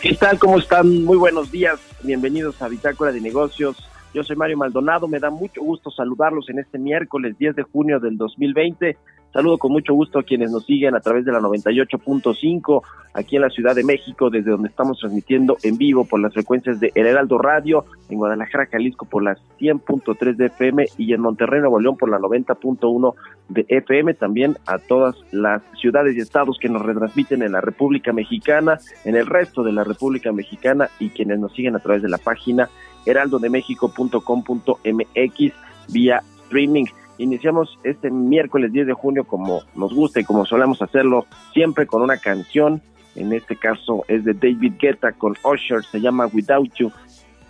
¿Qué tal? ¿Cómo están? Muy buenos días. Bienvenidos a Bitácora de Negocios. Yo soy Mario Maldonado. Me da mucho gusto saludarlos en este miércoles 10 de junio del 2020. Saludo con mucho gusto a quienes nos siguen a través de la 98.5 aquí en la Ciudad de México, desde donde estamos transmitiendo en vivo por las frecuencias de El Heraldo Radio, en Guadalajara, Jalisco por las 100.3 de FM y en Monterrey, Nuevo León por la 90.1 de FM, también a todas las ciudades y estados que nos retransmiten en la República Mexicana, en el resto de la República Mexicana y quienes nos siguen a través de la página heraldodemexico.com.mx vía streaming. Iniciamos este miércoles 10 de junio como nos gusta y como solemos hacerlo, siempre con una canción. En este caso es de David Guetta con Usher, se llama Without You.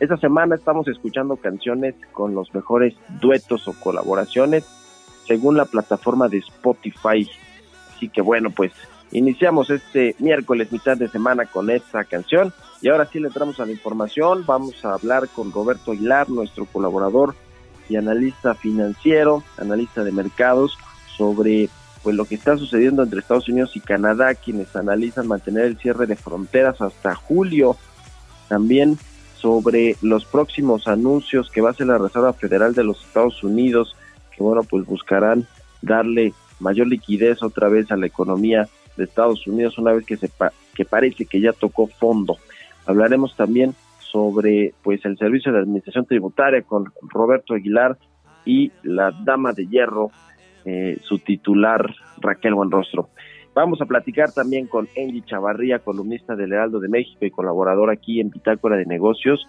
Esta semana estamos escuchando canciones con los mejores duetos o colaboraciones según la plataforma de Spotify. Así que bueno, pues iniciamos este miércoles mitad de semana con esta canción y ahora sí le entramos a la información. Vamos a hablar con Roberto Aguilar, nuestro colaborador y analista financiero, analista de mercados, sobre pues lo que está sucediendo entre Estados Unidos y Canadá, quienes analizan mantener el cierre de fronteras hasta julio. También sobre los próximos anuncios que va a hacer la Reserva Federal de los Estados Unidos, que bueno, pues buscarán darle mayor liquidez otra vez a la economía de Estados Unidos una vez que sepa que parece que ya tocó fondo. Hablaremos también sobre pues el servicio de administración tributaria con Roberto Aguilar y la dama de hierro, eh, su titular Raquel Buenrostro. Vamos a platicar también con Angie Chavarría, columnista del Heraldo de México y colaborador aquí en Pitácora de Negocios,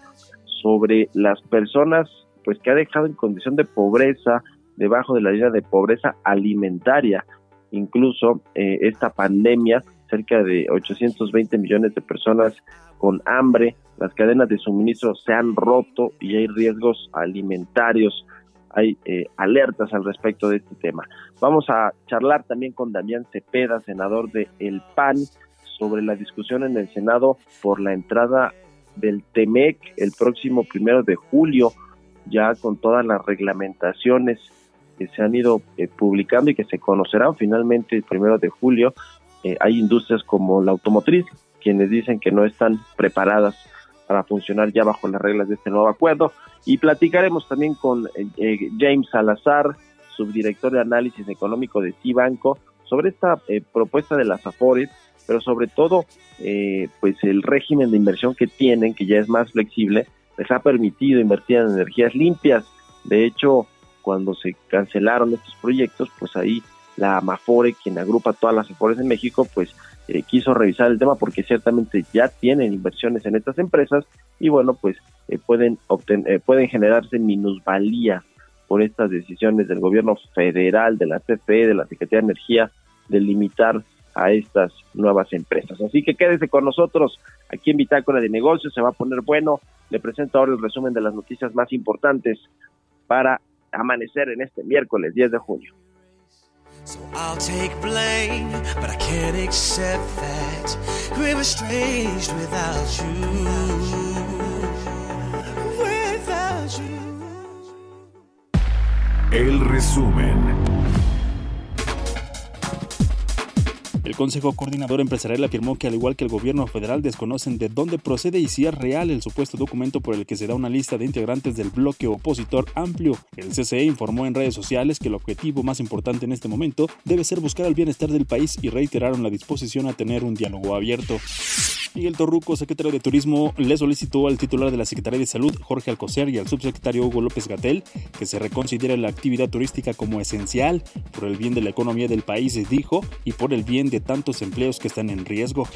sobre las personas pues que ha dejado en condición de pobreza, debajo de la línea de pobreza alimentaria. Incluso eh, esta pandemia, cerca de 820 millones de personas con hambre, las cadenas de suministro se han roto y hay riesgos alimentarios, hay eh, alertas al respecto de este tema. Vamos a charlar también con Damián Cepeda, senador de El PAN, sobre la discusión en el Senado por la entrada del TEMEC el próximo primero de julio, ya con todas las reglamentaciones que se han ido eh, publicando y que se conocerán finalmente el primero de julio. Eh, hay industrias como la automotriz, quienes dicen que no están preparadas para funcionar ya bajo las reglas de este nuevo acuerdo. Y platicaremos también con eh, eh, James Salazar, subdirector de análisis económico de Cibanco, sobre esta eh, propuesta de las AFORES, pero sobre todo, pues el régimen de inversión que tienen, que ya es más flexible, les ha permitido invertir en energías limpias. De hecho, cuando se cancelaron estos proyectos, pues ahí la Amafore, quien agrupa todas las AFORES en México, pues eh, quiso revisar el tema porque ciertamente ya tienen inversiones en estas empresas y bueno, pues eh, pueden, obtener, eh, pueden generarse minusvalía por estas decisiones del gobierno federal, de la CFE, de la Secretaría de Energía, de limitar a estas nuevas empresas. Así que quédese con nosotros aquí en Bitácora de Negocios, se va a poner bueno. Le presento ahora el resumen de las noticias más importantes para amanecer en este miércoles 10 de junio. So I'll take blame, but I can't accept that we were estranged without you. Without you. El resumen. El Consejo Coordinador Empresarial afirmó que al igual que el gobierno federal desconocen de dónde procede y si es real el supuesto documento por el que se da una lista de integrantes del bloque opositor amplio. El CCE informó en redes sociales que el objetivo más importante en este momento debe ser buscar el bienestar del país y reiteraron la disposición a tener un diálogo abierto. Miguel Torruco, secretario de Turismo, le solicitó al titular de la Secretaría de Salud, Jorge Alcocer, y al subsecretario Hugo López Gatel que se reconsidere la actividad turística como esencial por el bien de la economía del país, dijo, y por el bien de tantos empleos que están en riesgo.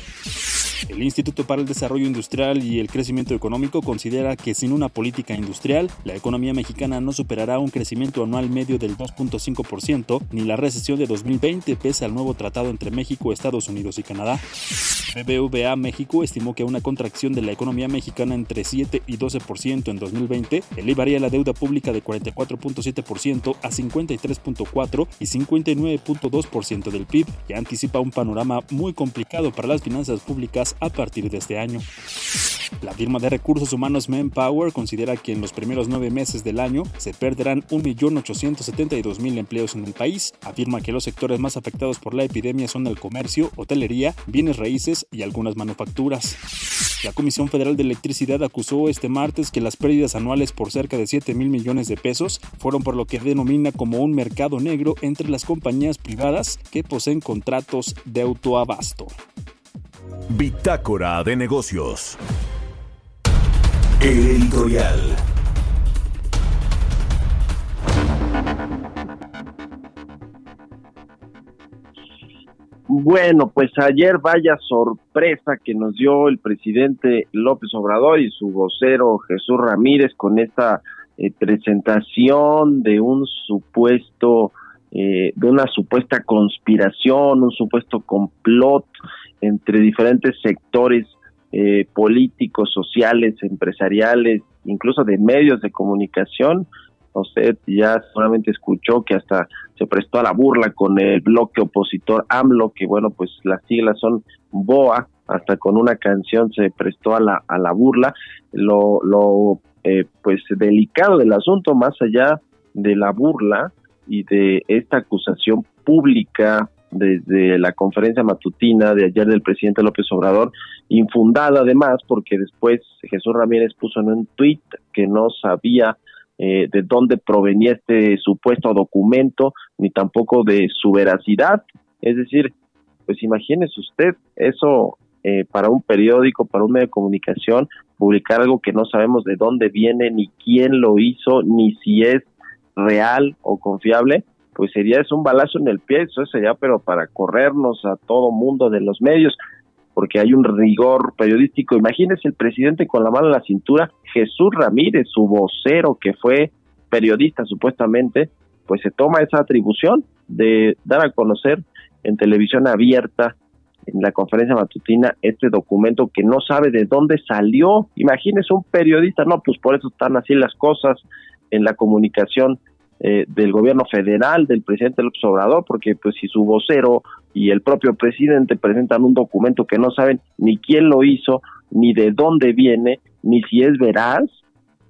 El Instituto para el Desarrollo Industrial y el Crecimiento Económico considera que sin una política industrial, la economía mexicana no superará un crecimiento anual medio del 2.5% ni la recesión de 2020 pese al nuevo tratado entre México, Estados Unidos y Canadá. BBVA México estimó que una contracción de la economía mexicana entre 7 y 12% en 2020 elevaría la deuda pública de 44.7% a 53.4 y 59.2% del PIB y anticipa un panorama muy complicado para las finanzas públicas a partir de este año. La firma de recursos humanos Manpower considera que en los primeros nueve meses del año se perderán 1.872.000 empleos en el país. Afirma que los sectores más afectados por la epidemia son el comercio, hotelería, bienes raíces y algunas manufacturas. La Comisión Federal de Electricidad acusó este martes que las pérdidas anuales por cerca de 7 mil millones de pesos fueron por lo que denomina como un mercado negro entre las compañías privadas que poseen contratos de autoabasto. Bitácora de negocios. El editorial. Bueno, pues ayer vaya sorpresa que nos dio el presidente López Obrador y su vocero Jesús Ramírez con esta eh, presentación de un supuesto, eh, de una supuesta conspiración, un supuesto complot entre diferentes sectores eh, políticos, sociales, empresariales, incluso de medios de comunicación. Usted ya seguramente escuchó que hasta se prestó a la burla con el bloque opositor AMLO, que bueno, pues las siglas son BOA, hasta con una canción se prestó a la, a la burla. Lo, lo eh, pues delicado del asunto, más allá de la burla y de esta acusación pública desde la conferencia matutina de ayer del presidente López Obrador, infundada además porque después Jesús Ramírez puso en un tuit que no sabía eh, de dónde provenía este supuesto documento, ni tampoco de su veracidad. Es decir, pues imagínese usted eso eh, para un periódico, para un medio de comunicación, publicar algo que no sabemos de dónde viene, ni quién lo hizo, ni si es real o confiable, pues sería un balazo en el pie, eso sería pero para corrernos a todo mundo de los medios, porque hay un rigor periodístico. Imagínese el presidente con la mano en la cintura, Jesús Ramírez, su vocero que fue periodista supuestamente, pues se toma esa atribución de dar a conocer en televisión abierta en la conferencia matutina este documento que no sabe de dónde salió. Imagínese un periodista, no, pues por eso están así las cosas en la comunicación eh, del gobierno federal, del presidente López Obrador, porque pues si su vocero y el propio presidente presentan un documento que no saben ni quién lo hizo, ni de dónde viene, ni si es veraz,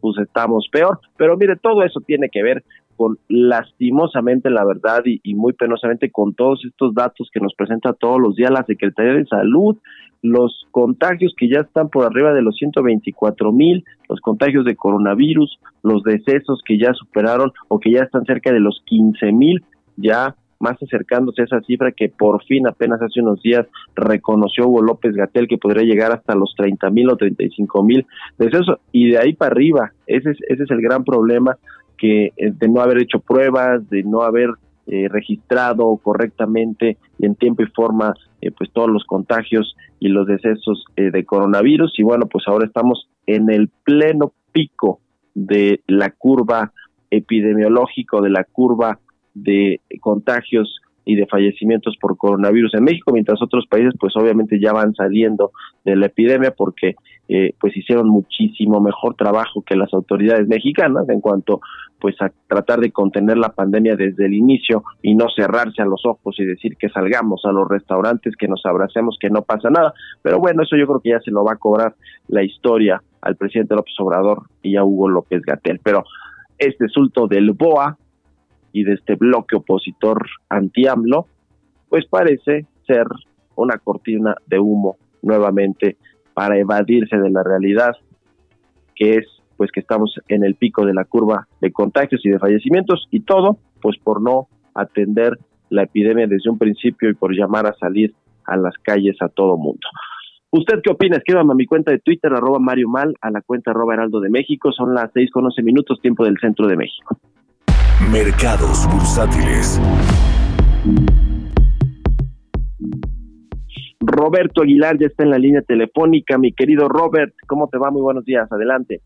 pues estamos peor. Pero mire, todo eso tiene que ver con lastimosamente la verdad y, y, muy penosamente con todos estos datos que nos presenta todos los días la Secretaría de Salud, los contagios que ya están por arriba de los 124 mil, los contagios de coronavirus, los decesos que ya superaron o que ya están cerca de los 15 mil, ya más acercándose a esa cifra que por fin apenas hace unos días reconoció Hugo López Gatel que podría llegar hasta los 30 mil o 35 mil decesos. Y de ahí para arriba, ese es, ese es el gran problema que eh, de no haber hecho pruebas, de no haber eh, registrado correctamente y en tiempo y forma eh, pues todos los contagios y los decesos eh, de coronavirus. Y bueno pues ahora estamos en el pleno pico de la curva epidemiológica de la curva de contagios y de fallecimientos por coronavirus en México, mientras otros países pues obviamente ya van saliendo de la epidemia porque eh, pues hicieron muchísimo mejor trabajo que las autoridades mexicanas en cuanto pues a tratar de contener la pandemia desde el inicio y no cerrarse a los ojos y decir que salgamos a los restaurantes, que nos abracemos, que no pasa nada. Pero bueno, eso yo creo que ya se lo va a cobrar la historia al presidente López Obrador y a Hugo López Gatel. Pero este asunto del BOA y de este bloque opositor anti-AMLO, pues parece ser una cortina de humo nuevamente para evadirse de la realidad que es pues que estamos en el pico de la curva de contagios y de fallecimientos y todo pues por no atender la epidemia desde un principio y por llamar a salir a las calles a todo mundo. ¿Usted qué opina? Escríbame a mi cuenta de Twitter, arroba Mario Mal, a la cuenta arroba Heraldo de México. Son las seis con once minutos, tiempo del centro de México. Mercados bursátiles. Roberto Aguilar ya está en la línea telefónica. Mi querido Robert, ¿cómo te va? Muy buenos días. Adelante.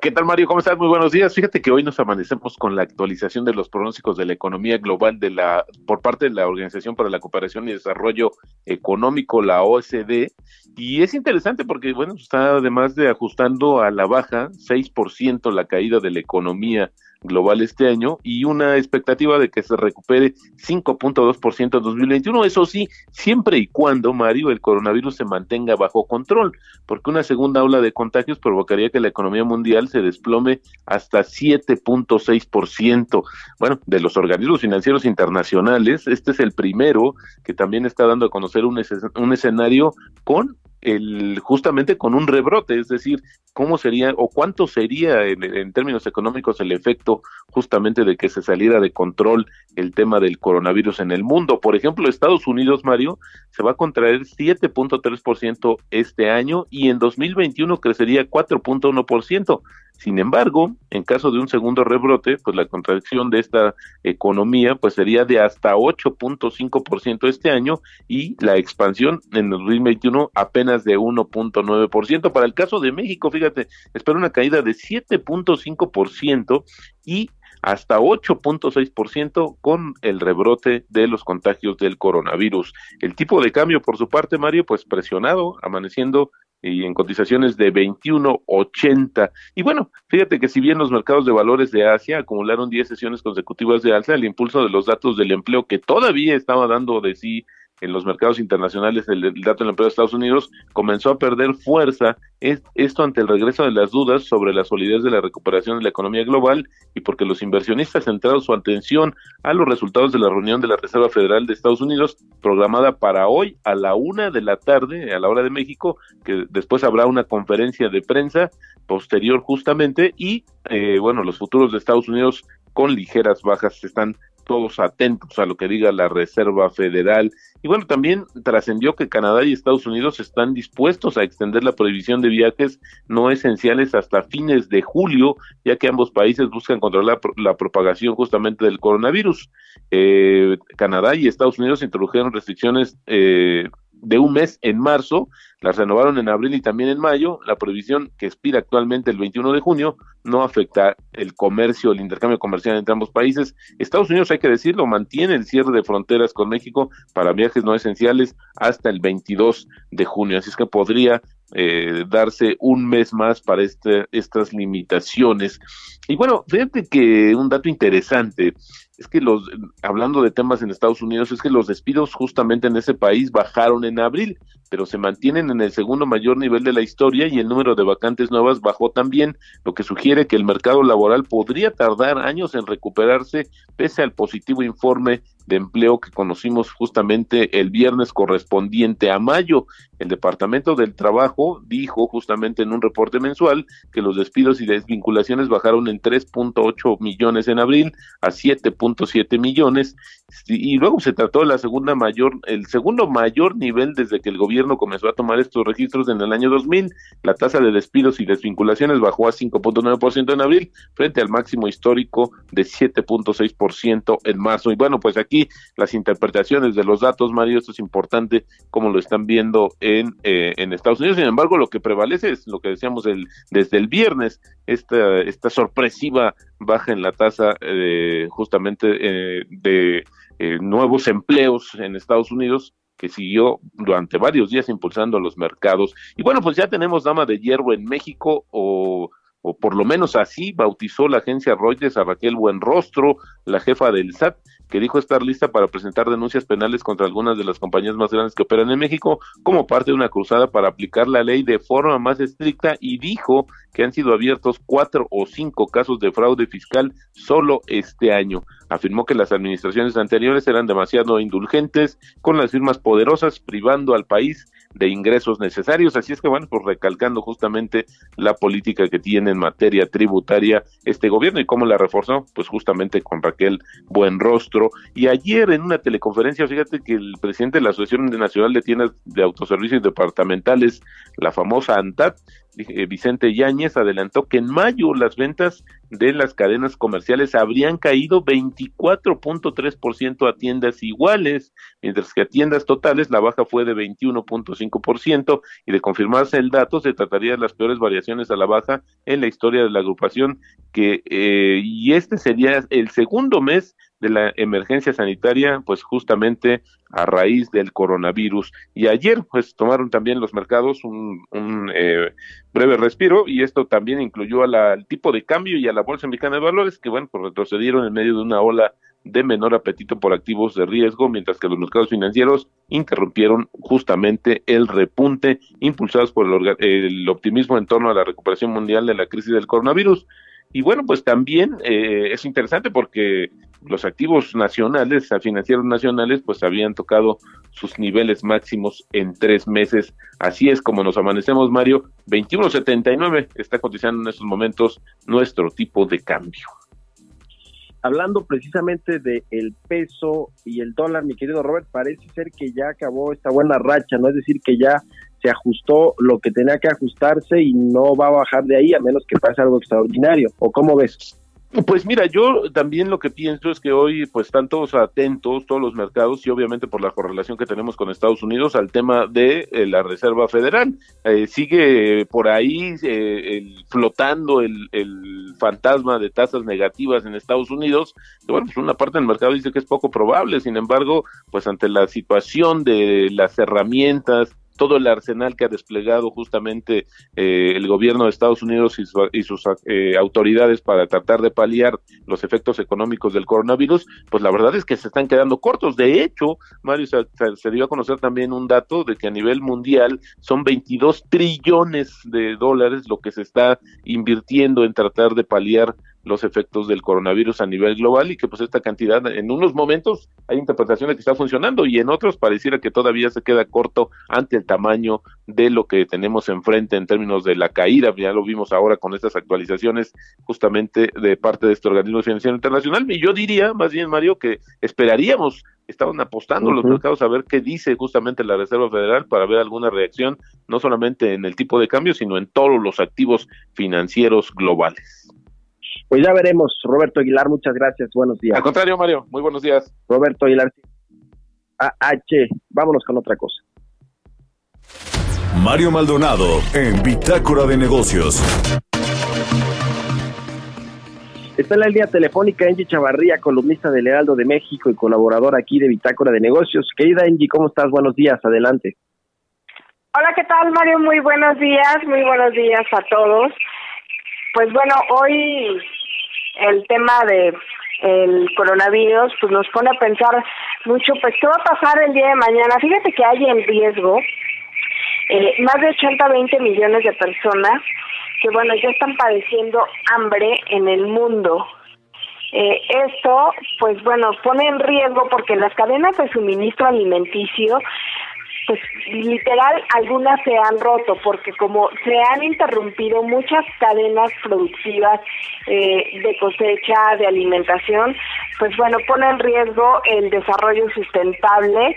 ¿Qué tal, Mario? ¿Cómo estás? Muy buenos días. Fíjate que hoy nos amanecemos con la actualización de los pronósticos de la economía global de la por parte de la Organización para la Cooperación y Desarrollo Económico, la OSD, y es interesante porque bueno, está además de ajustando a la baja 6% la caída de la economía global este año y una expectativa de que se recupere 5.2% en 2021. Eso sí, siempre y cuando, Mario, el coronavirus se mantenga bajo control, porque una segunda ola de contagios provocaría que la economía mundial se desplome hasta 7.6%. Bueno, de los organismos financieros internacionales, este es el primero que también está dando a conocer un, un escenario con el justamente con un rebrote, es decir, cómo sería o cuánto sería en, términos económicos el efecto justamente de que se saliera de control el tema del coronavirus en el mundo. Por ejemplo, Estados Unidos, Mario, se va a contraer 7.3% este año y en 2021 crecería 4.1%. Sin embargo, en caso de un segundo rebrote, pues la contracción de esta economía pues sería de hasta 8.5% este año y la expansión en 2021 apenas de 1.9%. Para el caso de México, fíjate, espera una caída de 7.5% y hasta 8.6% con el rebrote de los contagios del coronavirus. El tipo de cambio, por su parte, Mario, pues presionado, amaneciendo y en cotizaciones de 21.80. Y bueno, fíjate que si bien los mercados de valores de Asia acumularon 10 sesiones consecutivas de alza, el impulso de los datos del empleo que todavía estaba dando de sí en los mercados internacionales el, dato del empleo de Estados Unidos comenzó a perder fuerza, esto ante el regreso de las dudas sobre la solidez de la recuperación de la economía global y porque los inversionistas centraron su atención a los resultados de la reunión de la Reserva Federal de Estados Unidos programada para hoy a la una de la tarde, a la hora de México, que después habrá una conferencia de prensa posterior justamente y eh, bueno, los futuros de Estados Unidos con ligeras bajas están todos atentos a lo que diga la Reserva Federal. Y bueno, también trascendió que Canadá y Estados Unidos están dispuestos a extender la prohibición de viajes no esenciales hasta fines de julio, ya que ambos países buscan controlar la, propagación justamente del coronavirus. Eh, Canadá y Estados Unidos introdujeron restricciones eh, de un mes en marzo, las renovaron en abril y también en mayo. La prohibición que expira actualmente el 21 de junio no afecta el comercio, el intercambio comercial entre ambos países. Estados Unidos, hay que decirlo, mantiene el cierre de fronteras con México para viajes no esenciales hasta el 22 de junio. Así es que podría eh, darse un mes más para este, estas limitaciones. Y bueno, fíjate que un dato interesante es que los, hablando de temas en Estados Unidos, es que los despidos justamente en ese país bajaron en abril, pero se mantienen en el segundo mayor nivel de la historia y el número de vacantes nuevas bajó también, lo que sugiere que el mercado laboral podría tardar años en recuperarse pese al positivo informe de empleo que conocimos justamente el viernes correspondiente a mayo. El Departamento del Trabajo dijo justamente en un reporte mensual que los despidos y desvinculaciones bajaron en 3.8 millones en abril a 7.7 millones y luego se trató de la segunda mayor, el segundo mayor nivel desde que el gobierno comenzó a tomar estos registros en el año 2000. La tasa de despidos y desvinculaciones bajó a 5.9% en abril frente al máximo histórico de 7.6% en marzo. Y bueno, pues aquí las interpretaciones de los datos, Mario, esto es importante como lo están viendo en, eh, en Estados Unidos. Sin embargo, lo que prevalece es lo que decíamos el, desde el viernes, esta, esta sorpresiva baja en la tasa eh, justamente eh, de eh, nuevos empleos en Estados Unidos que siguió durante varios días impulsando los mercados. Y bueno, pues ya tenemos dama de hierro en México o o por lo menos así bautizó la agencia Reuters a Raquel Buenrostro, la jefa del SAT, que dijo estar lista para presentar denuncias penales contra algunas de las compañías más grandes que operan en México como parte de una cruzada para aplicar la ley de forma más estricta y dijo que han sido abiertos cuatro o cinco casos de fraude fiscal solo este año. Afirmó que las administraciones anteriores eran demasiado indulgentes con las firmas poderosas, privando al país de ingresos necesarios. Así es que, bueno, pues recalcando justamente la política que tiene en materia tributaria este gobierno y cómo la reforzó, pues justamente con Raquel Buenrostro. Y ayer en una teleconferencia, fíjate que el presidente de la Asociación Nacional de Tiendas de Autoservicios Departamentales, la famosa ANTAT, Vicente Yáñez adelantó que en mayo las ventas de las cadenas comerciales habrían caído 24.3% a tiendas iguales, mientras que a tiendas totales la baja fue de 21.5% y de confirmarse el dato se trataría de las peores variaciones a la baja en la historia de la agrupación que eh, y este sería el segundo mes de la emergencia sanitaria, pues justamente a raíz del coronavirus. Y ayer, pues tomaron también los mercados un, un eh, breve respiro y esto también incluyó al tipo de cambio y a la Bolsa Mexicana de Valores, que bueno, pues retrocedieron en medio de una ola de menor apetito por activos de riesgo, mientras que los mercados financieros interrumpieron justamente el repunte impulsados por el, el optimismo en torno a la recuperación mundial de la crisis del coronavirus. Y bueno, pues también eh, es interesante porque los activos nacionales, financieros nacionales, pues habían tocado sus niveles máximos en tres meses. Así es como nos amanecemos, Mario. 21.79 está cotizando en estos momentos nuestro tipo de cambio. Hablando precisamente del el peso y el dólar, mi querido Robert, parece ser que ya acabó esta buena racha, ¿no? Es decir, que ya se ajustó lo que tenía que ajustarse y no va a bajar de ahí a menos que pase algo extraordinario. ¿O cómo ves? Pues mira, yo también lo que pienso es que hoy pues están todos atentos, todos los mercados y obviamente por la correlación que tenemos con Estados Unidos al tema de eh, la Reserva Federal. Eh, sigue por ahí eh, flotando el, el, fantasma de tasas negativas en Estados Unidos. Que, bueno, pues una parte del mercado dice que es poco probable, sin embargo, pues ante la situación de las herramientas todo el arsenal que ha desplegado justamente eh, el gobierno de Estados Unidos y, sus eh, autoridades para tratar de paliar los efectos económicos del coronavirus, pues la verdad es que se están quedando cortos. De hecho, Mario, se, se dio a conocer también un dato de que a nivel mundial son 22 trillones de dólares lo que se está invirtiendo en tratar de paliar los efectos del coronavirus a nivel global y que pues esta cantidad en unos momentos hay interpretaciones que está funcionando y en otros pareciera que todavía se queda corto ante el tamaño de lo que tenemos enfrente en términos de la caída, ya lo vimos ahora con estas actualizaciones justamente de parte de este organismo financiero internacional y yo diría más bien Mario que esperaríamos estaban apostando los mercados a ver qué dice justamente la Reserva Federal para ver alguna reacción, no solamente en el tipo de cambio, sino en todos los activos financieros globales. Pues ya veremos. Roberto Aguilar, muchas gracias. Buenos días. Al contrario, Mario, muy buenos días. Roberto Aguilar. AH, vámonos con otra cosa. Mario Maldonado en Bitácora de Negocios. Está en la línea telefónica Angie Chavarría, columnista del Heraldo de México y colaborador aquí de Bitácora de Negocios. Querida Angie, ¿cómo estás? Buenos días, adelante. Hola, ¿qué tal Mario? Muy buenos días, muy buenos días a todos. Pues bueno, hoy el tema de el coronavirus pues nos pone a pensar mucho pues qué va a pasar el día de mañana fíjate que hay en riesgo eh, más de 80 20 millones de personas que bueno ya están padeciendo hambre en el mundo. Eh, esto pues bueno pone en riesgo porque las cadenas de suministro alimenticio pues literal algunas se han roto porque como se han interrumpido muchas cadenas productivas eh, de cosecha, de alimentación, pues bueno, pone en riesgo el desarrollo sustentable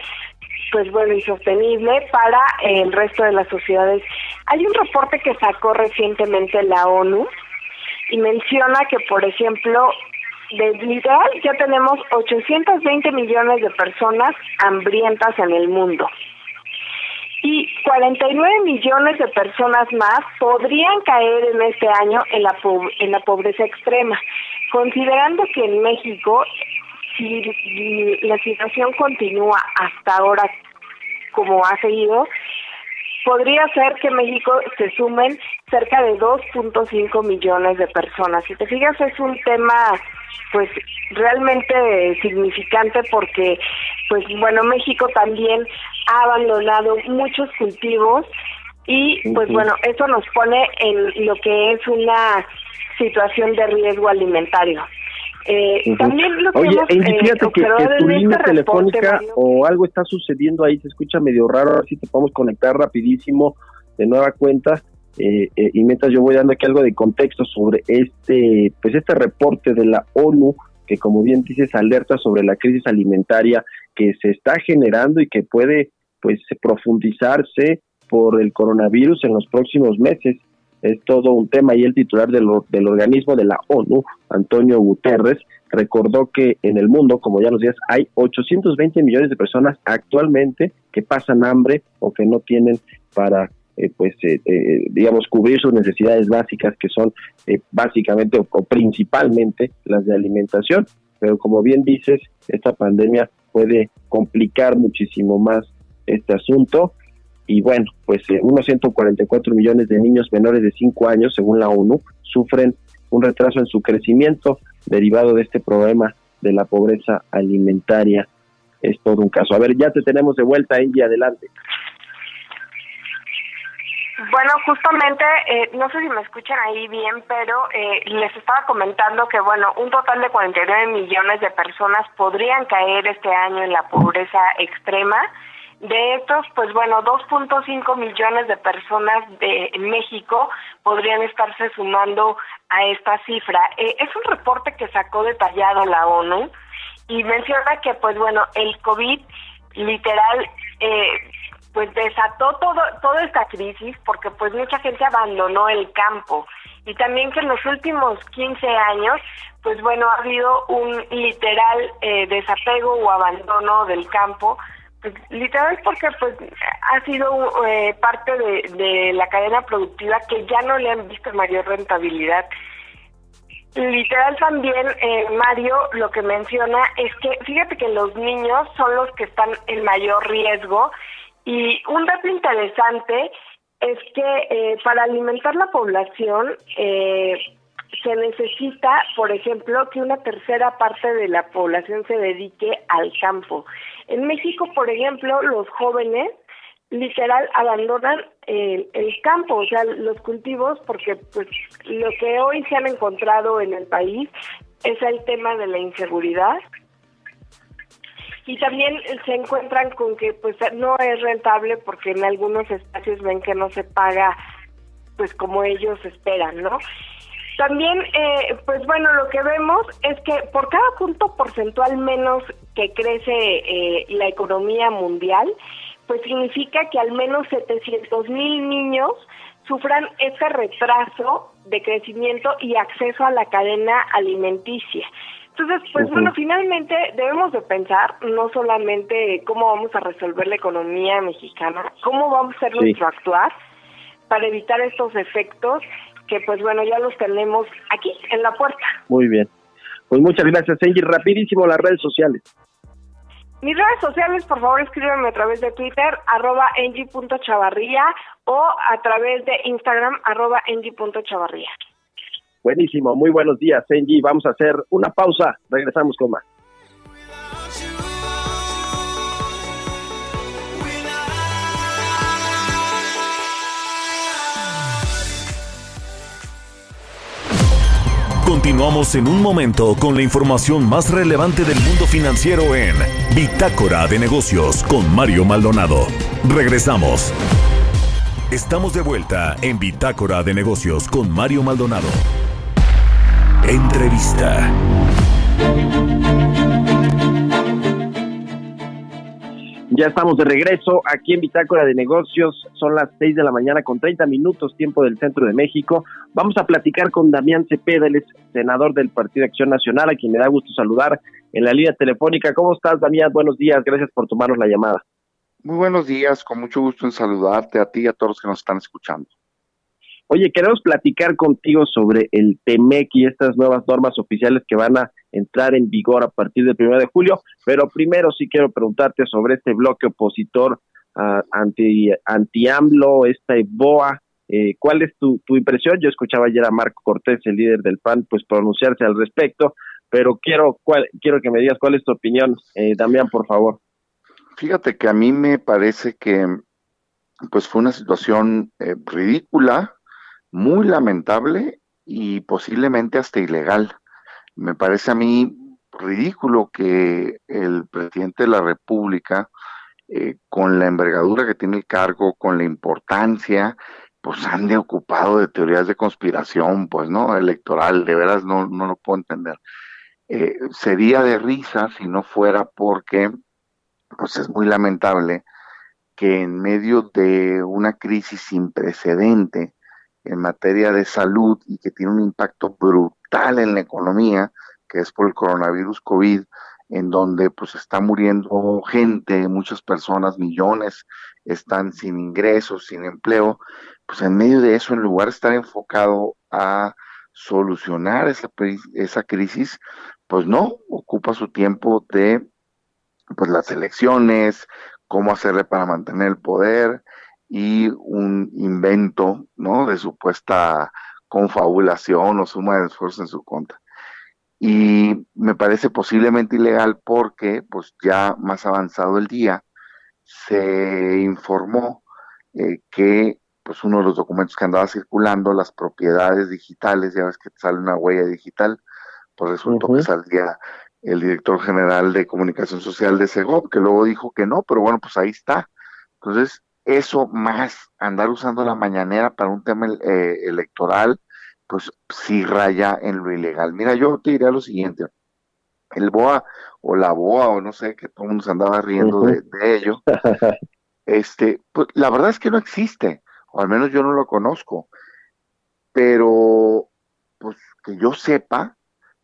pues bueno y sostenible para el resto de las sociedades. Hay un reporte que sacó recientemente la ONU y menciona que por ejemplo de literal ya tenemos 820 millones de personas hambrientas en el mundo y 49 millones de personas más podrían caer en este año en la, en la pobreza extrema, considerando que en México, si la situación continúa hasta ahora como ha seguido, podría ser que México se sumen cerca de 2.5 millones de personas. Si te fijas, es un tema pues realmente significante porque pues bueno México también ha abandonado muchos cultivos y pues bueno eso nos pone en lo que es una situación de riesgo alimentario eh, También lo que Oye, hemos, Angie, eh, que, que tu en línea este reporte, telefónica Mario, o algo está sucediendo ahí, se escucha medio raro, a ver si te podemos conectar rapidísimo de nueva cuenta. Eh, eh, y mientras yo voy dando aquí algo de contexto sobre este, pues este reporte de la ONU que como bien dices alerta sobre la crisis alimentaria que se está generando y que puede pues profundizarse por el coronavirus en los próximos meses. Es todo un tema y el titular del, del organismo de la ONU, Antonio Guterres, recordó que en el mundo, como ya nos decías, hay 820 millones de personas actualmente que pasan hambre o que no tienen para, eh, pues, eh, eh, digamos, cubrir sus necesidades básicas, que son eh, básicamente o, o principalmente las de alimentación. Pero como bien dices, esta pandemia puede complicar muchísimo más este asunto y bueno, pues eh, unos 144 millones de niños menores de 5 años, según la ONU, sufren un retraso en su crecimiento derivado de este problema de la pobreza alimentaria. Es todo un caso. A ver, ya te tenemos de vuelta, India, adelante. Bueno, justamente, eh, no sé si me escuchan ahí bien, pero eh, les estaba comentando que, bueno, un total de 49 millones de personas podrían caer este año en la pobreza extrema. De estos, pues bueno, 2.5 millones de personas de México podrían estarse sumando a esta cifra. Eh, es un reporte que sacó detallado la ONU y menciona que, pues bueno, el COVID literal eh, pues desató todo toda esta crisis porque pues mucha gente abandonó el campo. Y también que en los últimos 15 años pues bueno ha habido un literal eh, desapego o abandono del campo pues, literal porque pues ha sido eh, parte de, de la cadena productiva que ya no le han visto mayor rentabilidad. Literal también, eh, Mario, lo que menciona es que fíjate que los niños son los que están en mayor riesgo y un dato interesante es que eh, para alimentar la población eh, se necesita, por ejemplo, que una tercera parte de la población se dedique al campo. En México, por ejemplo, los jóvenes literal abandonan el, el campo, o sea, los cultivos, porque pues lo que hoy se han encontrado en el país es el tema de la inseguridad y también se encuentran con que pues no es rentable porque en algunos espacios ven que no se paga pues como ellos esperan, ¿no? También, eh, pues bueno, lo que vemos es que por cada punto porcentual menos que crece eh, la economía mundial, pues significa que al menos 700 mil niños sufran este retraso de crecimiento y acceso a la cadena alimenticia. Entonces, pues bueno, finalmente debemos de pensar no solamente cómo vamos a resolver la economía mexicana, cómo vamos a hacer Sí. nuestro actuar para evitar estos efectos que pues bueno, ya los tenemos aquí en la puerta. Muy bien. Pues muchas gracias, Angie. Rapidísimo las redes sociales. Mis redes sociales, por favor, escríbanme a través de Twitter, arroba engie.chavarría o a través de Instagram, arroba engie.chavarría. Buenísimo, muy buenos días, Angie. Vamos a hacer una pausa. Regresamos con más. Continuamos en un momento con la información más relevante del mundo financiero en Bitácora de Negocios con Mario Maldonado. Regresamos. Estamos de vuelta en Bitácora de Negocios con Mario Maldonado. Entrevista. Ya estamos de regreso aquí en Bitácora de Negocios. Son las 6 de la mañana con 30 minutos, tiempo del centro de México. Vamos a platicar con Damián Cepeda, él es senador del Partido Acción Nacional, a quien me da gusto saludar en la línea telefónica. ¿Cómo estás, Damián? Buenos días, gracias por tomarnos la llamada. Muy buenos días, con mucho gusto en saludarte a ti y a todos los que nos están escuchando. Oye, queremos platicar contigo sobre el TEMEC y estas nuevas normas oficiales que van a entrar en vigor a partir del 1 de julio, pero primero sí quiero preguntarte sobre este bloque opositor ah, anti, anti-AMLO, esta BOA, eh, ¿cuál es tu, tu impresión? Yo escuchaba ayer a Marco Cortés, el líder del PAN, pues pronunciarse al respecto, pero quiero, cuál, quiero que me digas cuál es tu opinión, eh, Damián, por favor. Fíjate que a mí me parece que pues fue una situación eh, ridícula, muy lamentable y posiblemente hasta ilegal. Me parece a mí ridículo que el presidente de la República, eh, con la envergadura que tiene el cargo, con la importancia, pues ande ocupado de teorías de conspiración, pues, ¿no? Electoral, de veras no, no lo puedo entender. Eh, sería de risa si no fuera porque, pues es muy lamentable que en medio de una crisis sin precedente en materia de salud y que tiene un impacto brutal en la economía, que es por el coronavirus COVID, en donde pues está muriendo gente, muchas personas, millones están sin ingresos, sin empleo, pues en medio de eso, en lugar de estar enfocado a solucionar esa, esa crisis, pues no, ocupa su tiempo de pues las elecciones, cómo hacerle para mantener el poder y un invento, ¿no? De supuesta confabulación o suma de esfuerzos en su contra. Y me parece posiblemente ilegal porque, pues ya más avanzado el día, se informó eh, que, pues uno de los documentos que andaba circulando, las propiedades digitales, ya ves que sale una huella digital, pues resultó que salía el director general de comunicación social de Segov, que luego dijo que no, pero bueno, pues ahí está. Entonces, eso más andar usando la mañanera para un tema eh, electoral, pues sí raya en lo ilegal. Mira, yo te diría lo siguiente, el BOA o la BOA o no sé, que todo el mundo se andaba riendo de, de, ello, este, pues la verdad es que no existe, o al menos yo no lo conozco, pero pues que yo sepa,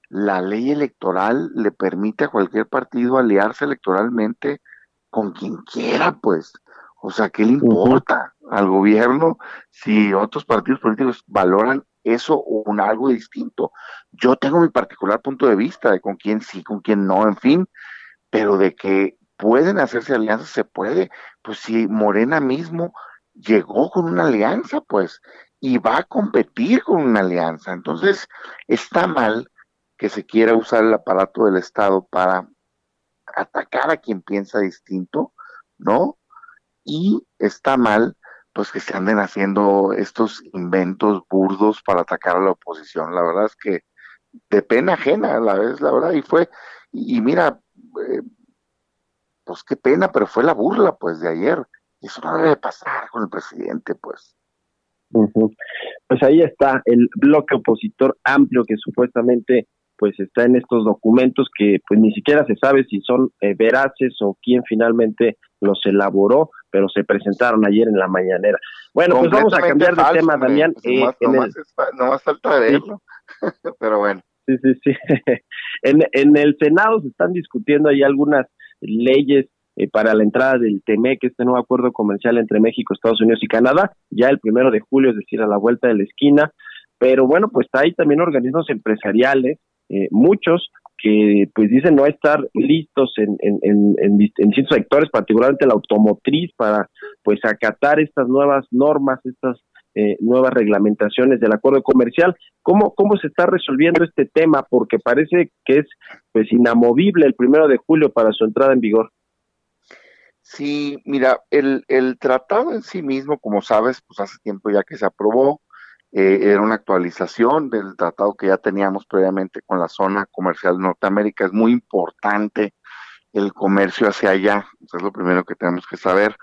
la ley electoral le permite a cualquier partido aliarse electoralmente con quien quiera, pues. O sea, ¿qué le importa al gobierno si otros partidos políticos valoran eso o un algo distinto? Yo tengo mi particular punto de vista de con quién sí, con quién no, en fin, pero de que pueden hacerse alianzas, se puede. Pues si Morena mismo llegó con una alianza, pues, y va a competir con una alianza. Entonces, está mal que se quiera usar el aparato del Estado para atacar a quien piensa distinto, ¿no? Y está mal, pues que se anden haciendo estos inventos burdos para atacar a la oposición. La verdad es que de pena ajena, la vez, la verdad, y fue, y, mira, eh, pues qué pena, pero fue la burla, pues, de ayer. Y eso no debe pasar con el presidente, pues. Pues ahí está el bloque opositor amplio que supuestamente pues está en estos documentos que pues ni siquiera se sabe si son eh, veraces o quién finalmente los elaboró, pero se presentaron ayer en la mañanera. Bueno, pues vamos a cambiar de tema, Damián. Pues no, más, falta verlo, pero bueno. Sí, sí, sí. en, en el Senado se están discutiendo ahí algunas leyes eh, para la entrada del TEMEC, este nuevo acuerdo comercial entre México, Estados Unidos y Canadá, ya el primero de julio, es decir, a la vuelta de la esquina. Pero bueno, pues hay también organismos empresariales eh, muchos que pues dicen no estar listos en, en, en, distintos sectores, particularmente la automotriz, para pues acatar estas nuevas normas, estas eh, nuevas reglamentaciones del acuerdo comercial. ¿Cómo, ¿Cómo se está resolviendo este tema? Porque parece que es pues inamovible el primero de julio para su entrada en vigor. Sí, mira, el, el tratado en sí mismo, como sabes, pues hace tiempo ya que se aprobó, eh, era una actualización del tratado que ya teníamos previamente con la zona comercial de Norteamérica. Es muy importante el comercio hacia allá, eso es lo primero que tenemos que saber.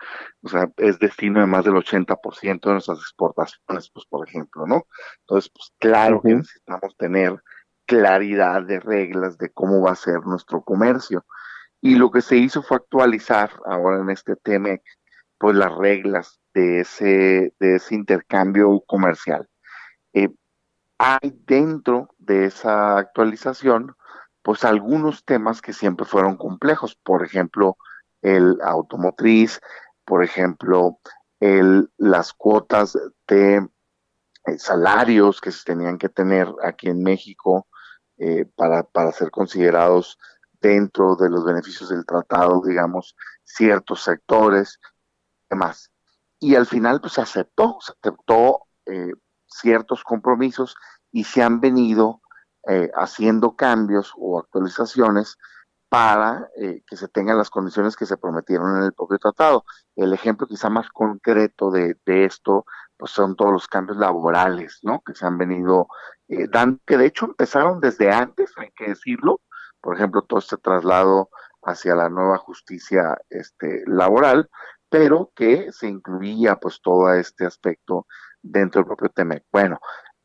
O sea, es destino de más del 80% de nuestras exportaciones, pues, por ejemplo, ¿no? Entonces, pues, claro que necesitamos tener claridad de reglas de cómo va a ser nuestro comercio. Y lo que se hizo fue actualizar ahora en este TEMEC, pues, las reglas de ese, de ese intercambio comercial. Eh, hay dentro de esa actualización, pues algunos temas que siempre fueron complejos, por ejemplo, el automotriz, por ejemplo, el, las cuotas de eh, salarios que se tenían que tener aquí en México eh, para, para ser considerados dentro de los beneficios del tratado, digamos, ciertos sectores, demás. Y al final, pues aceptó, aceptó ciertos compromisos y se han venido eh, haciendo cambios o actualizaciones para eh, que se tengan las condiciones que se prometieron en el propio tratado. El ejemplo quizá más concreto de, esto pues son todos los cambios laborales, ¿no? Que se han venido eh, dando, que de hecho empezaron desde antes, hay que decirlo. Por ejemplo, todo este traslado hacia la nueva justicia este, laboral, pero que se incluía pues todo este aspecto dentro del propio TEMEC. Bueno,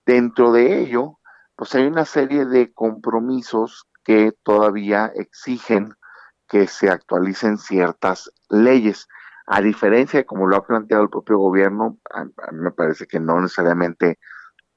dentro de ello, pues hay una serie de compromisos que todavía exigen que se actualicen ciertas leyes. A diferencia de como lo ha planteado el propio gobierno, a, mí me parece que no necesariamente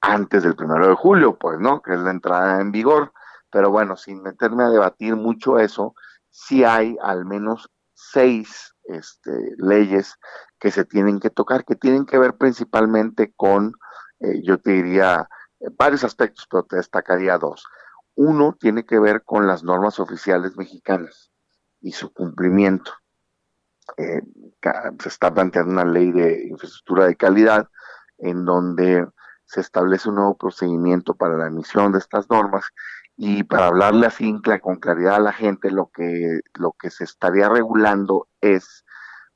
antes del primero de julio, pues, ¿no? Que es la entrada en vigor. Pero bueno, sin meterme a debatir mucho eso, sí hay al menos seis este, leyes que se tienen que tocar, que tienen que ver principalmente con, eh, yo te diría, eh, varios aspectos, pero te destacaría dos. Uno tiene que ver con las normas oficiales mexicanas y su cumplimiento. Eh, se está planteando una ley de infraestructura de calidad en donde se establece un nuevo procedimiento para la emisión de estas normas y para hablarle así con claridad a la gente lo que lo que se estaría regulando es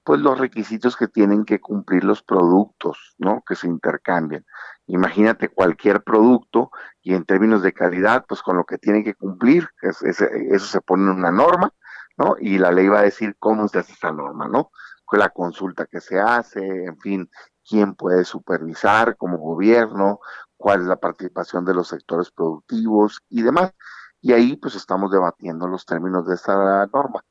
pues los requisitos que tienen que cumplir los productos, ¿no? Que se intercambien. Imagínate cualquier producto y en términos de calidad, pues con lo que tiene que cumplir, eso se pone en una norma, ¿no? Y la ley va a decir cómo se hace esa norma, ¿no? La consulta que se hace, en fin, quién puede supervisar como gobierno, cuál es la participación de los sectores productivos y demás. Y ahí pues estamos debatiendo los términos de esa norma.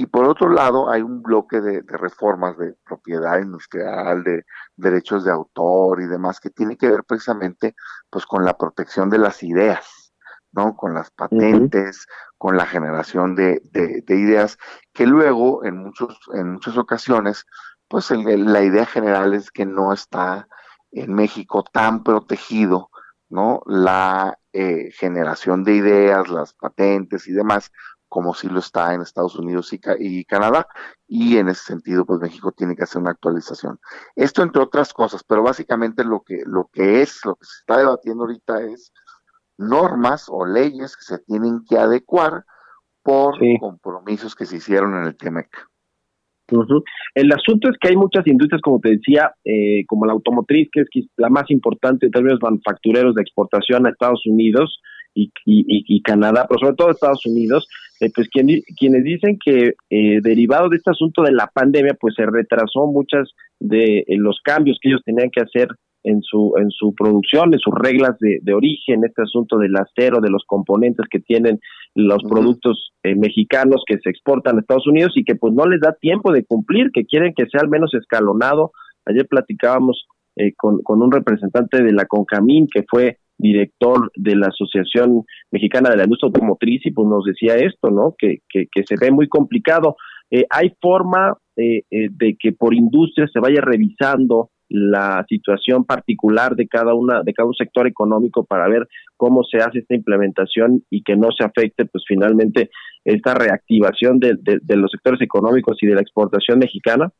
Y por otro lado, hay un bloque de, reformas de propiedad industrial, de derechos de autor y demás, que tiene que ver precisamente pues con la protección de las ideas, ¿no? Con las patentes, con la generación de, ideas, que luego en muchos, en muchas ocasiones, pues la idea general es que no está en México tan protegido, ¿no? La eh, generación de ideas, las patentes y demás, como si lo está en Estados Unidos y, Canadá, y en ese sentido, pues México tiene que hacer una actualización. Esto entre otras cosas, pero básicamente lo que, lo que es, lo que se está debatiendo ahorita es normas o leyes que se tienen que adecuar por compromisos que se hicieron en el TEMEC. El asunto es que hay muchas industrias, como te decía, eh, como la automotriz, que es la más importante en términos manufactureros de exportación a Estados Unidos, y, Canadá, pero sobre todo Estados Unidos, eh, pues quienes dicen que eh, derivado de este asunto de la pandemia, pues se retrasó muchas de eh, los cambios que ellos tenían que hacer en su en su producción, en sus reglas de, origen, este asunto del acero, de los componentes que tienen los productos mexicanos que se exportan a Estados Unidos y que pues no les da tiempo de cumplir, que quieren que sea al menos escalonado. Ayer platicábamos con, con un representante de la CONCAMIN que fue director de la Asociación Mexicana de la Industria Automotriz y pues nos decía esto, ¿no? Que, que, se ve muy complicado. Eh, ¿Hay forma eh, eh, de que por industria se vaya revisando la situación particular de cada una de cada un sector económico para ver cómo se hace esta implementación y que no se afecte pues finalmente esta reactivación de, de los sectores económicos y de la exportación mexicana?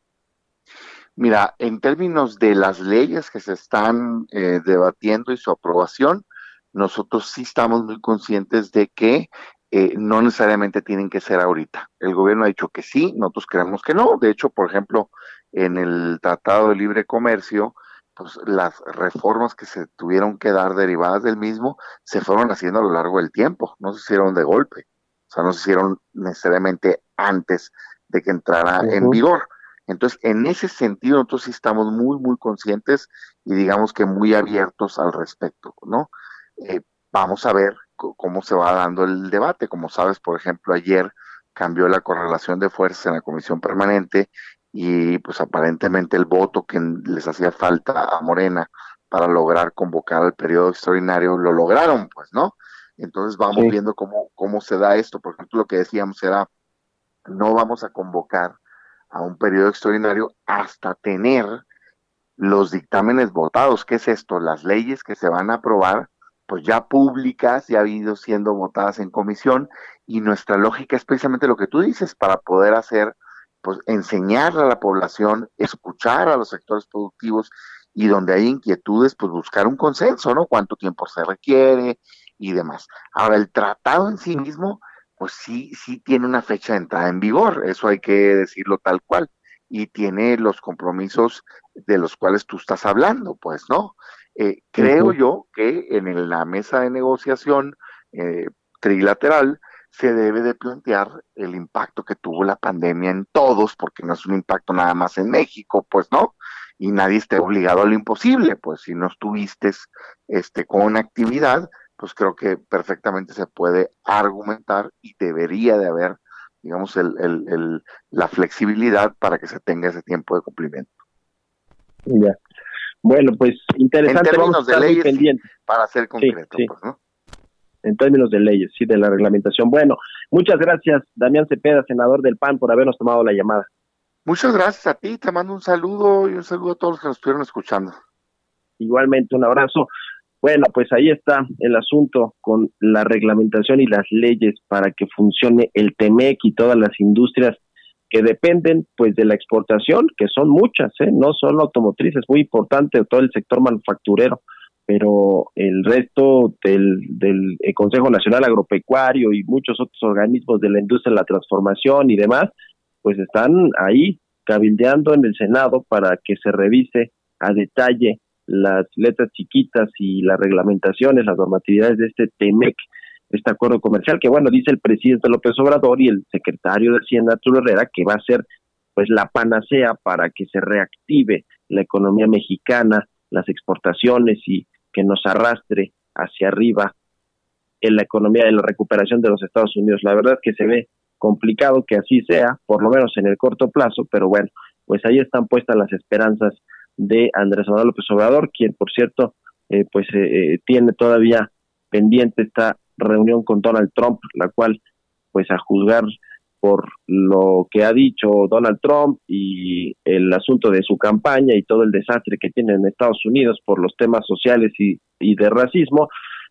Mira, en términos de las leyes que se están eh, debatiendo y su aprobación, nosotros sí estamos muy conscientes de que eh, no necesariamente tienen que ser ahorita. El gobierno ha dicho que sí, nosotros creemos que no. De hecho, por ejemplo, en el Tratado de Libre Comercio, pues las reformas que se tuvieron que dar derivadas del mismo se fueron haciendo a lo largo del tiempo, no se hicieron de golpe, o sea, no se hicieron necesariamente antes de que entrara en vigor. Entonces, en ese sentido, nosotros sí estamos muy, muy conscientes y digamos que muy abiertos al respecto, ¿no? Eh, vamos a ver cómo se va dando el debate. Como sabes, por ejemplo, ayer cambió la correlación de fuerzas en la comisión permanente y pues aparentemente el voto que les hacía falta a Morena para lograr convocar al periodo extraordinario lo lograron, pues, ¿no? Entonces vamos viendo cómo, cómo se da esto. Por ejemplo, lo que decíamos era, no vamos a convocar a un periodo extraordinario hasta tener los dictámenes votados. ¿Qué es esto? Las leyes que se van a aprobar, pues ya públicas, ya han ido siendo votadas en comisión y nuestra lógica es precisamente lo que tú dices para poder hacer, pues enseñar a la población, escuchar a los sectores productivos y donde hay inquietudes, pues buscar un consenso, ¿no? ¿Cuánto tiempo se requiere? y demás. Ahora, el tratado en sí mismo, pues sí, sí tiene una fecha de entrada en vigor, eso hay que decirlo tal cual, y tiene los compromisos de los cuales tú estás hablando, pues, ¿no? Eh, creo yo que en la mesa de negociación eh, trilateral se debe de plantear el impacto que tuvo la pandemia en todos, porque no es un impacto nada más en México, pues, ¿no? Y nadie esté obligado a lo imposible, pues si no estuviste este, con actividad, pues creo que perfectamente se puede argumentar y debería de haber, digamos, el, el, la flexibilidad para que se tenga ese tiempo de cumplimiento. Ya. Bueno, pues interesante. En términos de leyes, para ser concreto, pues, ¿no? En términos de leyes, sí, de la reglamentación. Bueno, muchas gracias, Damián Cepeda, senador del PAN, por habernos tomado la llamada. Muchas gracias a ti, te mando un saludo y un saludo a todos los que nos estuvieron escuchando. Igualmente, un abrazo. Bueno, pues ahí está el asunto con la reglamentación y las leyes para que funcione el TEMEC y todas las industrias que dependen pues de la exportación, que son muchas, ¿eh? no solo automotrices, muy importante todo el sector manufacturero, pero el resto del, del Consejo Nacional Agropecuario y muchos otros organismos de la industria de la transformación y demás, pues están ahí cabildeando en el Senado para que se revise a detalle las letras chiquitas y las reglamentaciones, las normatividades de este TEMEC, este acuerdo comercial, que bueno, dice el presidente López Obrador y el secretario de Hacienda Arturo Herrera que va a ser pues la panacea para que se reactive la economía mexicana, las exportaciones y que nos arrastre hacia arriba en la economía de la recuperación de los Estados Unidos. La verdad que se ve complicado que así sea, por lo menos en el corto plazo, pero bueno, pues ahí están puestas las esperanzas de Andrés Manuel López Obrador, quien por cierto, eh, pues eh, eh, tiene todavía pendiente esta reunión con Donald Trump, la cual, pues a juzgar por lo que ha dicho Donald Trump y el asunto de su campaña y todo el desastre que tiene en Estados Unidos por los temas sociales y, y de racismo,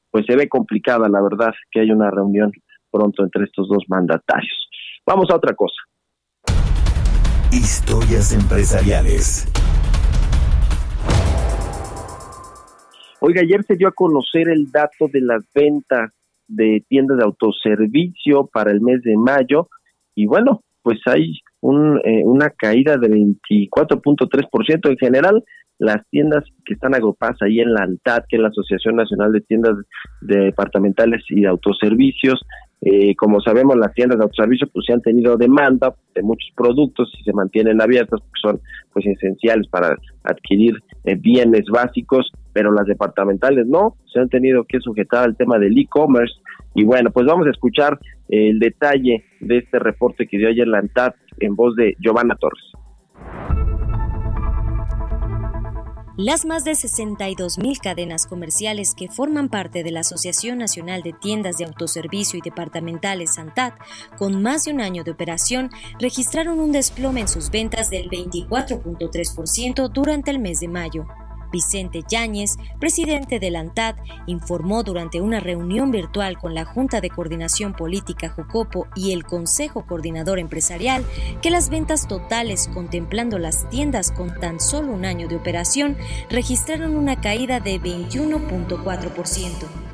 pues se ve complicada, la verdad, que haya una reunión pronto entre estos dos mandatarios. Vamos a otra cosa. Historias empresariales. Oiga, ayer se dio a conocer el dato de las ventas de tiendas de autoservicio para el mes de mayo y bueno, pues hay un, eh, una caída de 24.3% en general. Las tiendas que están agrupadas ahí en la ANTAD, que es la Asociación Nacional de Tiendas Departamentales y de Autoservicios, eh, como sabemos, las tiendas de autoservicio pues se han tenido demanda de muchos productos y se mantienen abiertas porque son pues esenciales para adquirir eh, bienes básicos, pero las departamentales no, se han tenido que sujetar al tema del e-commerce. Y bueno, pues vamos a escuchar el detalle de este reporte que dio ayer la ANTAD en voz de Giovanna Torres. Las más de 62 mil cadenas comerciales que forman parte de la Asociación Nacional de Tiendas de Autoservicio y Departamentales SANTAD, con más de un año de operación, registraron un desplome en sus ventas del 24.3% durante el mes de mayo. Vicente Yáñez, presidente de la ANTAD, informó durante una reunión virtual con la Junta de Coordinación Política Jocopo y el Consejo Coordinador Empresarial que las ventas totales contemplando las tiendas con tan solo un año de operación registraron una caída de 21.4%.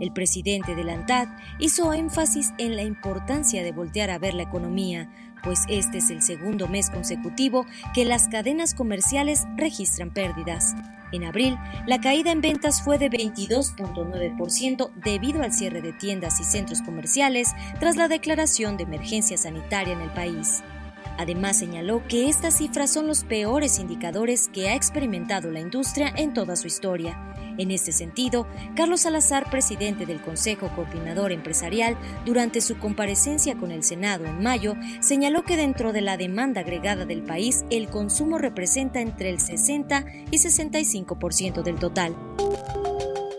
El presidente de la ANTAD hizo énfasis en la importancia de voltear a ver la economía, pues este es el segundo mes consecutivo que las cadenas comerciales registran pérdidas. En abril, la caída en ventas fue de 22.9% debido al cierre de tiendas y centros comerciales tras la declaración de emergencia sanitaria en el país. Además señaló que estas cifras son los peores indicadores que ha experimentado la industria en toda su historia en este sentido, Carlos Salazar, presidente del Consejo Coordinador Empresarial, durante su comparecencia con el Senado en mayo, señaló que dentro de la demanda agregada del país, el consumo representa entre el 60 y 65% del total.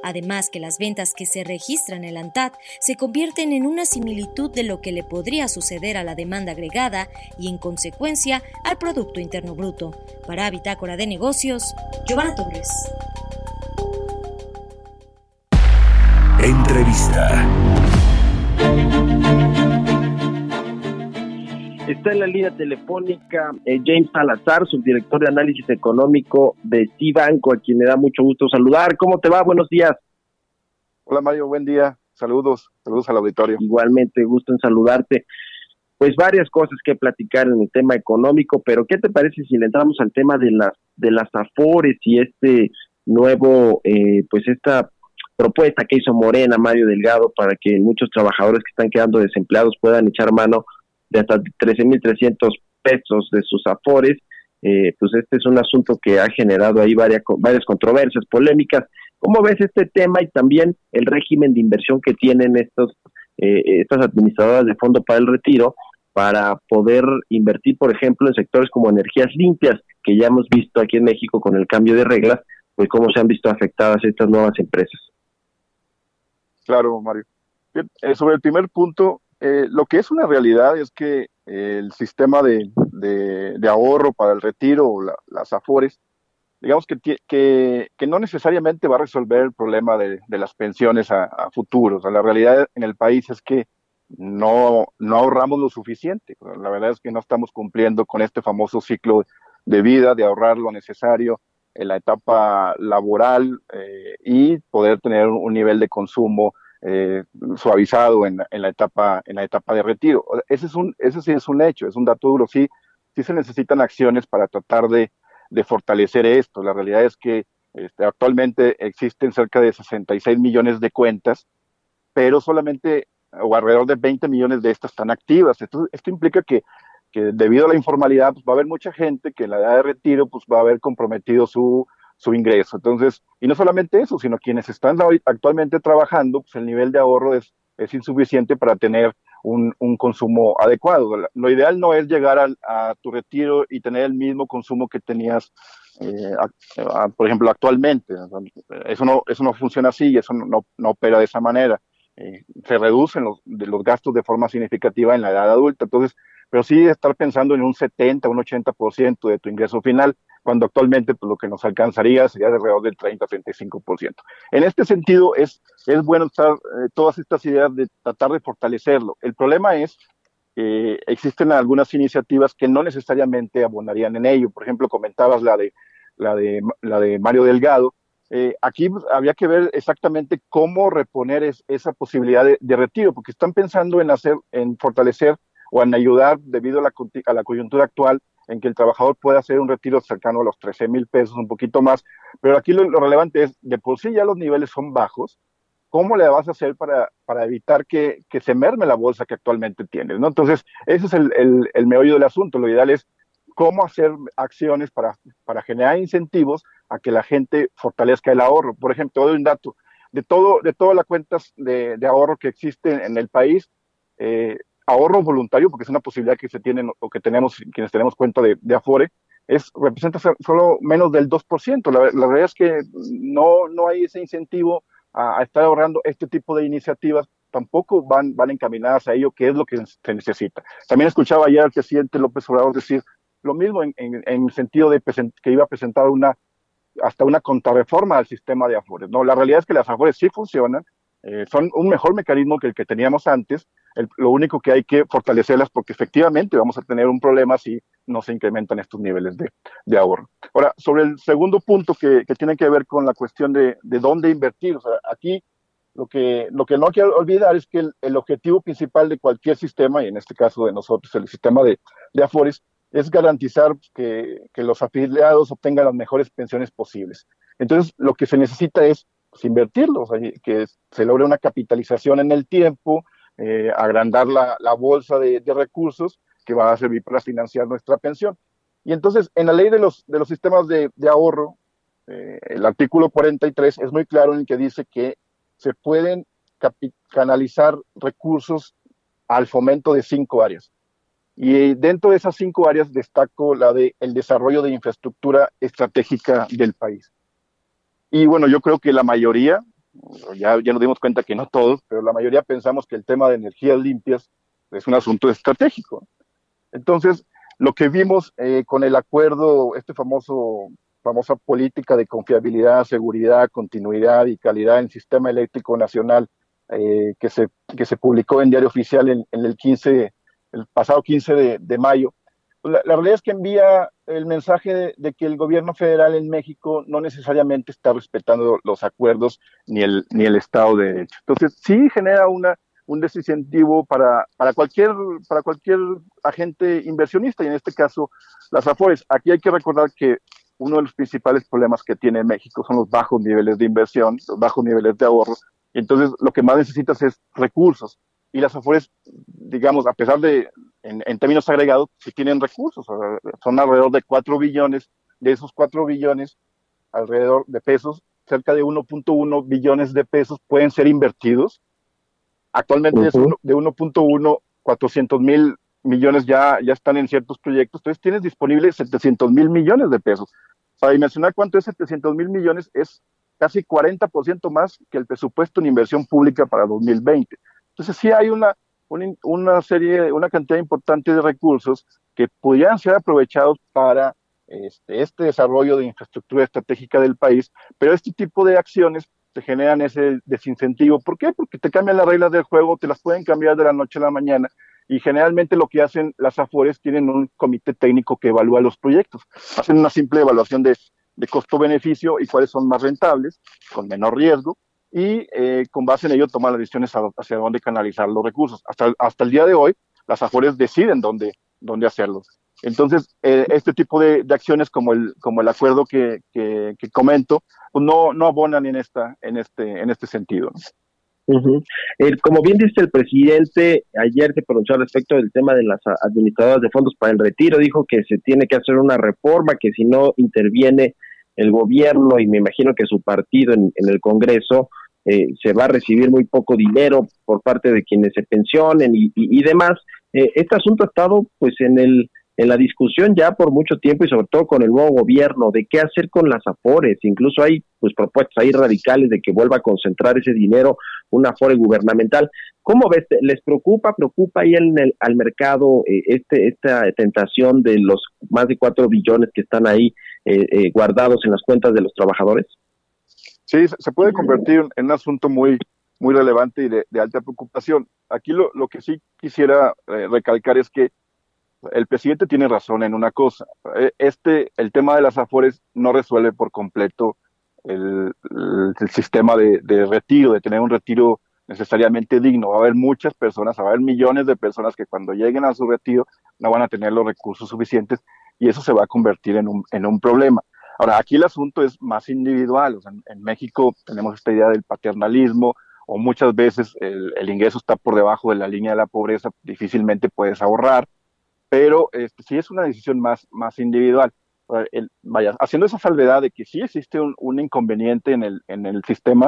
Además que las ventas que se registran en el ANTAD se convierten en una similitud de lo que le podría suceder a la demanda agregada y en consecuencia al Producto Interno Bruto. Para Bitácora de Negocios, Giovanna Torres. Entrevista. Está en la línea telefónica eh, James Salazar, subdirector de análisis económico de Cibanco, a quien me da mucho gusto saludar. ¿Cómo te va? Buenos días. Hola Mario, buen día. Saludos, saludos al auditorio. Igualmente, gusto en saludarte. Pues varias cosas que platicar en el tema económico, pero ¿qué te parece si le entramos al tema de las de las afores y este nuevo, eh, pues esta propuesta que hizo Morena, Mario Delgado, para que muchos trabajadores que están quedando desempleados puedan echar mano de hasta 13.300 pesos de sus afores. Eh, pues este es un asunto que ha generado ahí varias, varias controversias, polémicas. ¿Cómo ves este tema y también el régimen de inversión que tienen estos, eh, estas administradoras de fondo para el retiro para poder invertir, por ejemplo, en sectores como energías limpias, que ya hemos visto aquí en México con el cambio de reglas, pues cómo se han visto afectadas estas nuevas empresas? Claro, Mario. Eh, sobre el primer punto, eh, lo que es una realidad es que el sistema de, de, ahorro para el retiro, o las AFORES, digamos que, que, que, no necesariamente va a resolver el problema de, de las pensiones a, a, futuro. La realidad en el país es que no, no ahorramos lo suficiente. La verdad es que no estamos cumpliendo con este famoso ciclo de vida, de ahorrar lo necesario en la etapa laboral eh, y poder tener un nivel de consumo eh, suavizado en, la etapa en la etapa de retiro. Ese es un ese sí es un hecho, es un dato duro. Sí, sí se necesitan acciones para tratar de, fortalecer esto. La realidad es que este, actualmente existen cerca de 66 millones de cuentas, pero solamente o alrededor de 20 millones de estas están activas. Esto, esto implica que que debido a la informalidad pues va a haber mucha gente que en la edad de retiro pues va a haber comprometido su, su ingreso. Entonces, y no solamente eso, sino quienes están actualmente trabajando, pues el nivel de ahorro es, insuficiente para tener un, consumo adecuado. Lo ideal no es llegar a, a, tu retiro y tener el mismo consumo que tenías, eh, por ejemplo, actualmente. Eso no, eso no funciona así eso no, no opera de esa manera. Eh, se reducen los, los gastos de forma significativa en la edad adulta. Entonces, pero sí estar pensando en un 70, un 80% de tu ingreso final, cuando actualmente pues, lo que nos alcanzaría sería de alrededor del 30, 35%. En este sentido, es, es bueno estar eh, todas estas ideas de tratar de fortalecerlo. El problema es que existen algunas iniciativas que no necesariamente abonarían en ello. Por ejemplo, comentabas la de, la de, la de Mario Delgado. Eh, aquí pues, había que ver exactamente cómo reponer es, esa posibilidad de, de retiro, porque están pensando en hacer, en fortalecer o en ayudar debido a la, a la coyuntura actual en que el trabajador pueda hacer un retiro cercano a los 13 mil pesos, un poquito más. Pero aquí lo, relevante es, de por sí ya los niveles son bajos, ¿cómo le vas a hacer para, para evitar que, que se merme la bolsa que actualmente tienes? ¿no? Entonces, ese es el, el, el meollo del asunto. Lo ideal es cómo hacer acciones para, para generar incentivos a que la gente fortalezca el ahorro. Por ejemplo, doy un dato. De, todo, de todas las cuentas de, de ahorro que existen en el país, eh, ahorro voluntario, porque es una posibilidad que se tiene o que tenemos quienes tenemos cuenta de, de Afore, es, representa solo menos del 2%. La, la realidad es que no, no hay ese incentivo a, a, estar ahorrando este tipo de iniciativas, tampoco van, van encaminadas a ello, que es lo que se necesita. También escuchaba ayer al presidente López Obrador decir lo mismo en, en, en el sentido de que iba a presentar una hasta una contrarreforma al sistema de Afores. No, la realidad es que las Afores sí funcionan, eh, son un mejor mecanismo que el que teníamos antes. Lo único que hay que fortalecerlas porque efectivamente vamos a tener un problema si no se incrementan estos niveles de, de ahorro. Ahora, sobre el segundo punto que, que, tiene que ver con la cuestión de, de dónde invertir, o sea, aquí lo que, lo que no hay que olvidar es que el, el, objetivo principal de cualquier sistema, y en este caso de nosotros, el sistema de, de Afores, es garantizar que, que los afiliados obtengan las mejores pensiones posibles. Entonces, lo que se necesita es pues, invertirlo, o sea, que se logre una capitalización en el tiempo, eh, agrandar la, bolsa de, recursos que va a servir para financiar nuestra pensión. Y entonces, en la ley de los, sistemas de, de ahorro, eh, el artículo 43 es muy claro en el que dice que se pueden canalizar recursos al fomento de cinco áreas. Y dentro de esas cinco áreas destaco la de el desarrollo de infraestructura estratégica del país. Y bueno, yo creo que la mayoría, ya, ya nos dimos cuenta que no todos, pero la mayoría pensamos que el tema de energías limpias es un asunto estratégico. Entonces, lo que vimos eh, con el acuerdo, este famoso famosa política de confiabilidad, seguridad, continuidad y calidad en el sistema eléctrico nacional eh, que, se, que se publicó en Diario Oficial en, el 15, el pasado 15 de, de mayo, la, la, realidad es que envía el mensaje de, que el gobierno federal en México no necesariamente está respetando los acuerdos ni el, ni el Estado de Derecho. Entonces, sí genera una, un desincentivo para, para, cualquier, para cualquier agente inversionista, y en este caso las AFORES. Aquí hay que recordar que uno de los principales problemas que tiene México son los bajos niveles de inversión, los bajos niveles de ahorro. Entonces, lo que más necesitas es recursos. Y las AFORES, digamos, a pesar de, en, términos agregados, si tienen recursos, son alrededor de 4 billones, de esos 4 billones, alrededor de pesos, cerca de 1.1 billones de pesos pueden ser invertidos. Actualmente es de 1.1, 400 mil millones ya, ya están en ciertos proyectos, entonces tienes disponible 700 mil millones de pesos. Para dimensionar cuánto es 700 mil millones, es casi 40% más que el presupuesto en inversión pública para 2020. Entonces sí hay una, una, serie, una cantidad importante de recursos que podrían ser aprovechados para este, este, desarrollo de infraestructura estratégica del país, pero este tipo de acciones te generan ese desincentivo. ¿Por qué? Porque te cambian las reglas del juego, te las pueden cambiar de la noche a la mañana y generalmente lo que hacen las AFORES tienen un comité técnico que evalúa los proyectos. Hacen una simple evaluación de, de costo-beneficio y cuáles son más rentables, con menor riesgo, y eh, con base en ello tomar las decisiones hacia dónde canalizar los recursos. Hasta, hasta el día de hoy, las AFORES deciden dónde, dónde hacerlos. Entonces, eh, este tipo de, de, acciones como el, como el acuerdo que, que, comento, pues no, no abonan en, esta, en, este, en este sentido. como bien dice el presidente, ayer se pronunció respecto del tema de las administradoras de fondos para el retiro, dijo que se tiene que hacer una reforma, que si no interviene el gobierno y me imagino que su partido en, el Congreso eh, se va a recibir muy poco dinero por parte de quienes se pensionen y, demás. Eh, este asunto ha estado pues en el en la discusión ya por mucho tiempo y sobre todo con el nuevo gobierno de qué hacer con las afores. Incluso hay pues propuestas ahí radicales de que vuelva a concentrar ese dinero una afore gubernamental. ¿Cómo ves? ¿Les preocupa, preocupa ahí en el, al mercado eh, este esta tentación de los más de cuatro billones que están ahí eh, eh, guardados en las cuentas de los trabajadores? Sí, se puede convertir en un asunto muy muy relevante y de, alta preocupación. Aquí lo, lo que sí quisiera recalcar es que el presidente tiene razón en una cosa. Eh, este, el tema de las afores no resuelve por completo el, sistema de, retiro, de tener un retiro necesariamente digno. Va a haber muchas personas, va a haber millones de personas que cuando lleguen a su retiro no van a tener los recursos suficientes y eso se va a convertir en un, en un problema. Ahora, aquí el asunto es más individual. en, México tenemos esta idea del paternalismo, o muchas veces el, el, ingreso está por debajo de la línea de la pobreza, difícilmente puedes ahorrar pero este, sí es una decisión más, más individual. vaya, haciendo esa salvedad de que sí existe un, inconveniente en el, en el sistema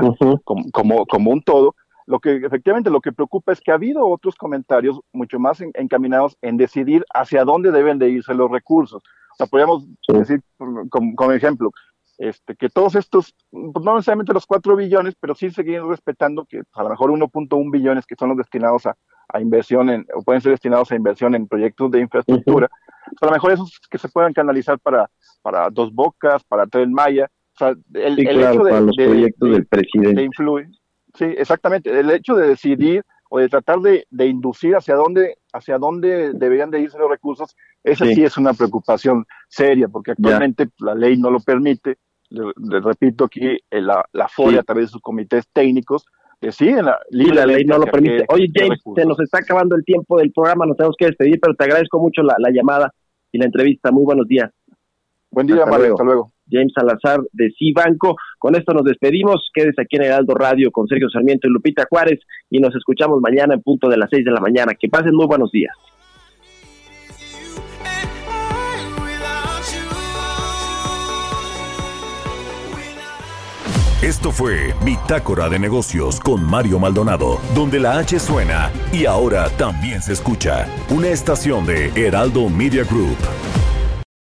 como, como, un todo, lo que efectivamente lo que preocupa es que ha habido otros comentarios mucho más encaminados en decidir hacia dónde deben de irse los recursos. O sea, podríamos decir, como, como, ejemplo, este, que todos estos, pues no necesariamente los 4 billones, pero sí seguir respetando que a lo mejor 1.1 billones que son los destinados a, inversión, en, o pueden ser destinados a inversión en proyectos de infraestructura, pues a lo mejor esos que se puedan canalizar para, para Dos Bocas, para Tren Maya, o sea, el, hecho de, los proyectos del presidente. influir, sí, exactamente, el hecho de decidir o de tratar de, inducir hacia dónde, hacia dónde deberían de irse los recursos, esa sí, es una preocupación seria, porque actualmente la ley no lo permite, le, repito aquí, eh, la, la FORE a través de sus comités técnicos deciden la, la ley no lo permite. Oye, James, se nos está acabando el tiempo del programa, nos tenemos que despedir, pero te agradezco mucho la, llamada y la entrevista. Muy buenos días. Buen día, Mario, hasta luego. James Salazar de Cibanco. Con esto nos despedimos. Quédese aquí en Heraldo Radio con Sergio Sarmiento y Lupita Juárez y nos escuchamos mañana en punto de las seis de la mañana. Que pasen muy buenos días. Esto fue Bitácora de Negocios con Mario Maldonado, donde la H suena y ahora también se escucha. Una estación de Heraldo Media Group.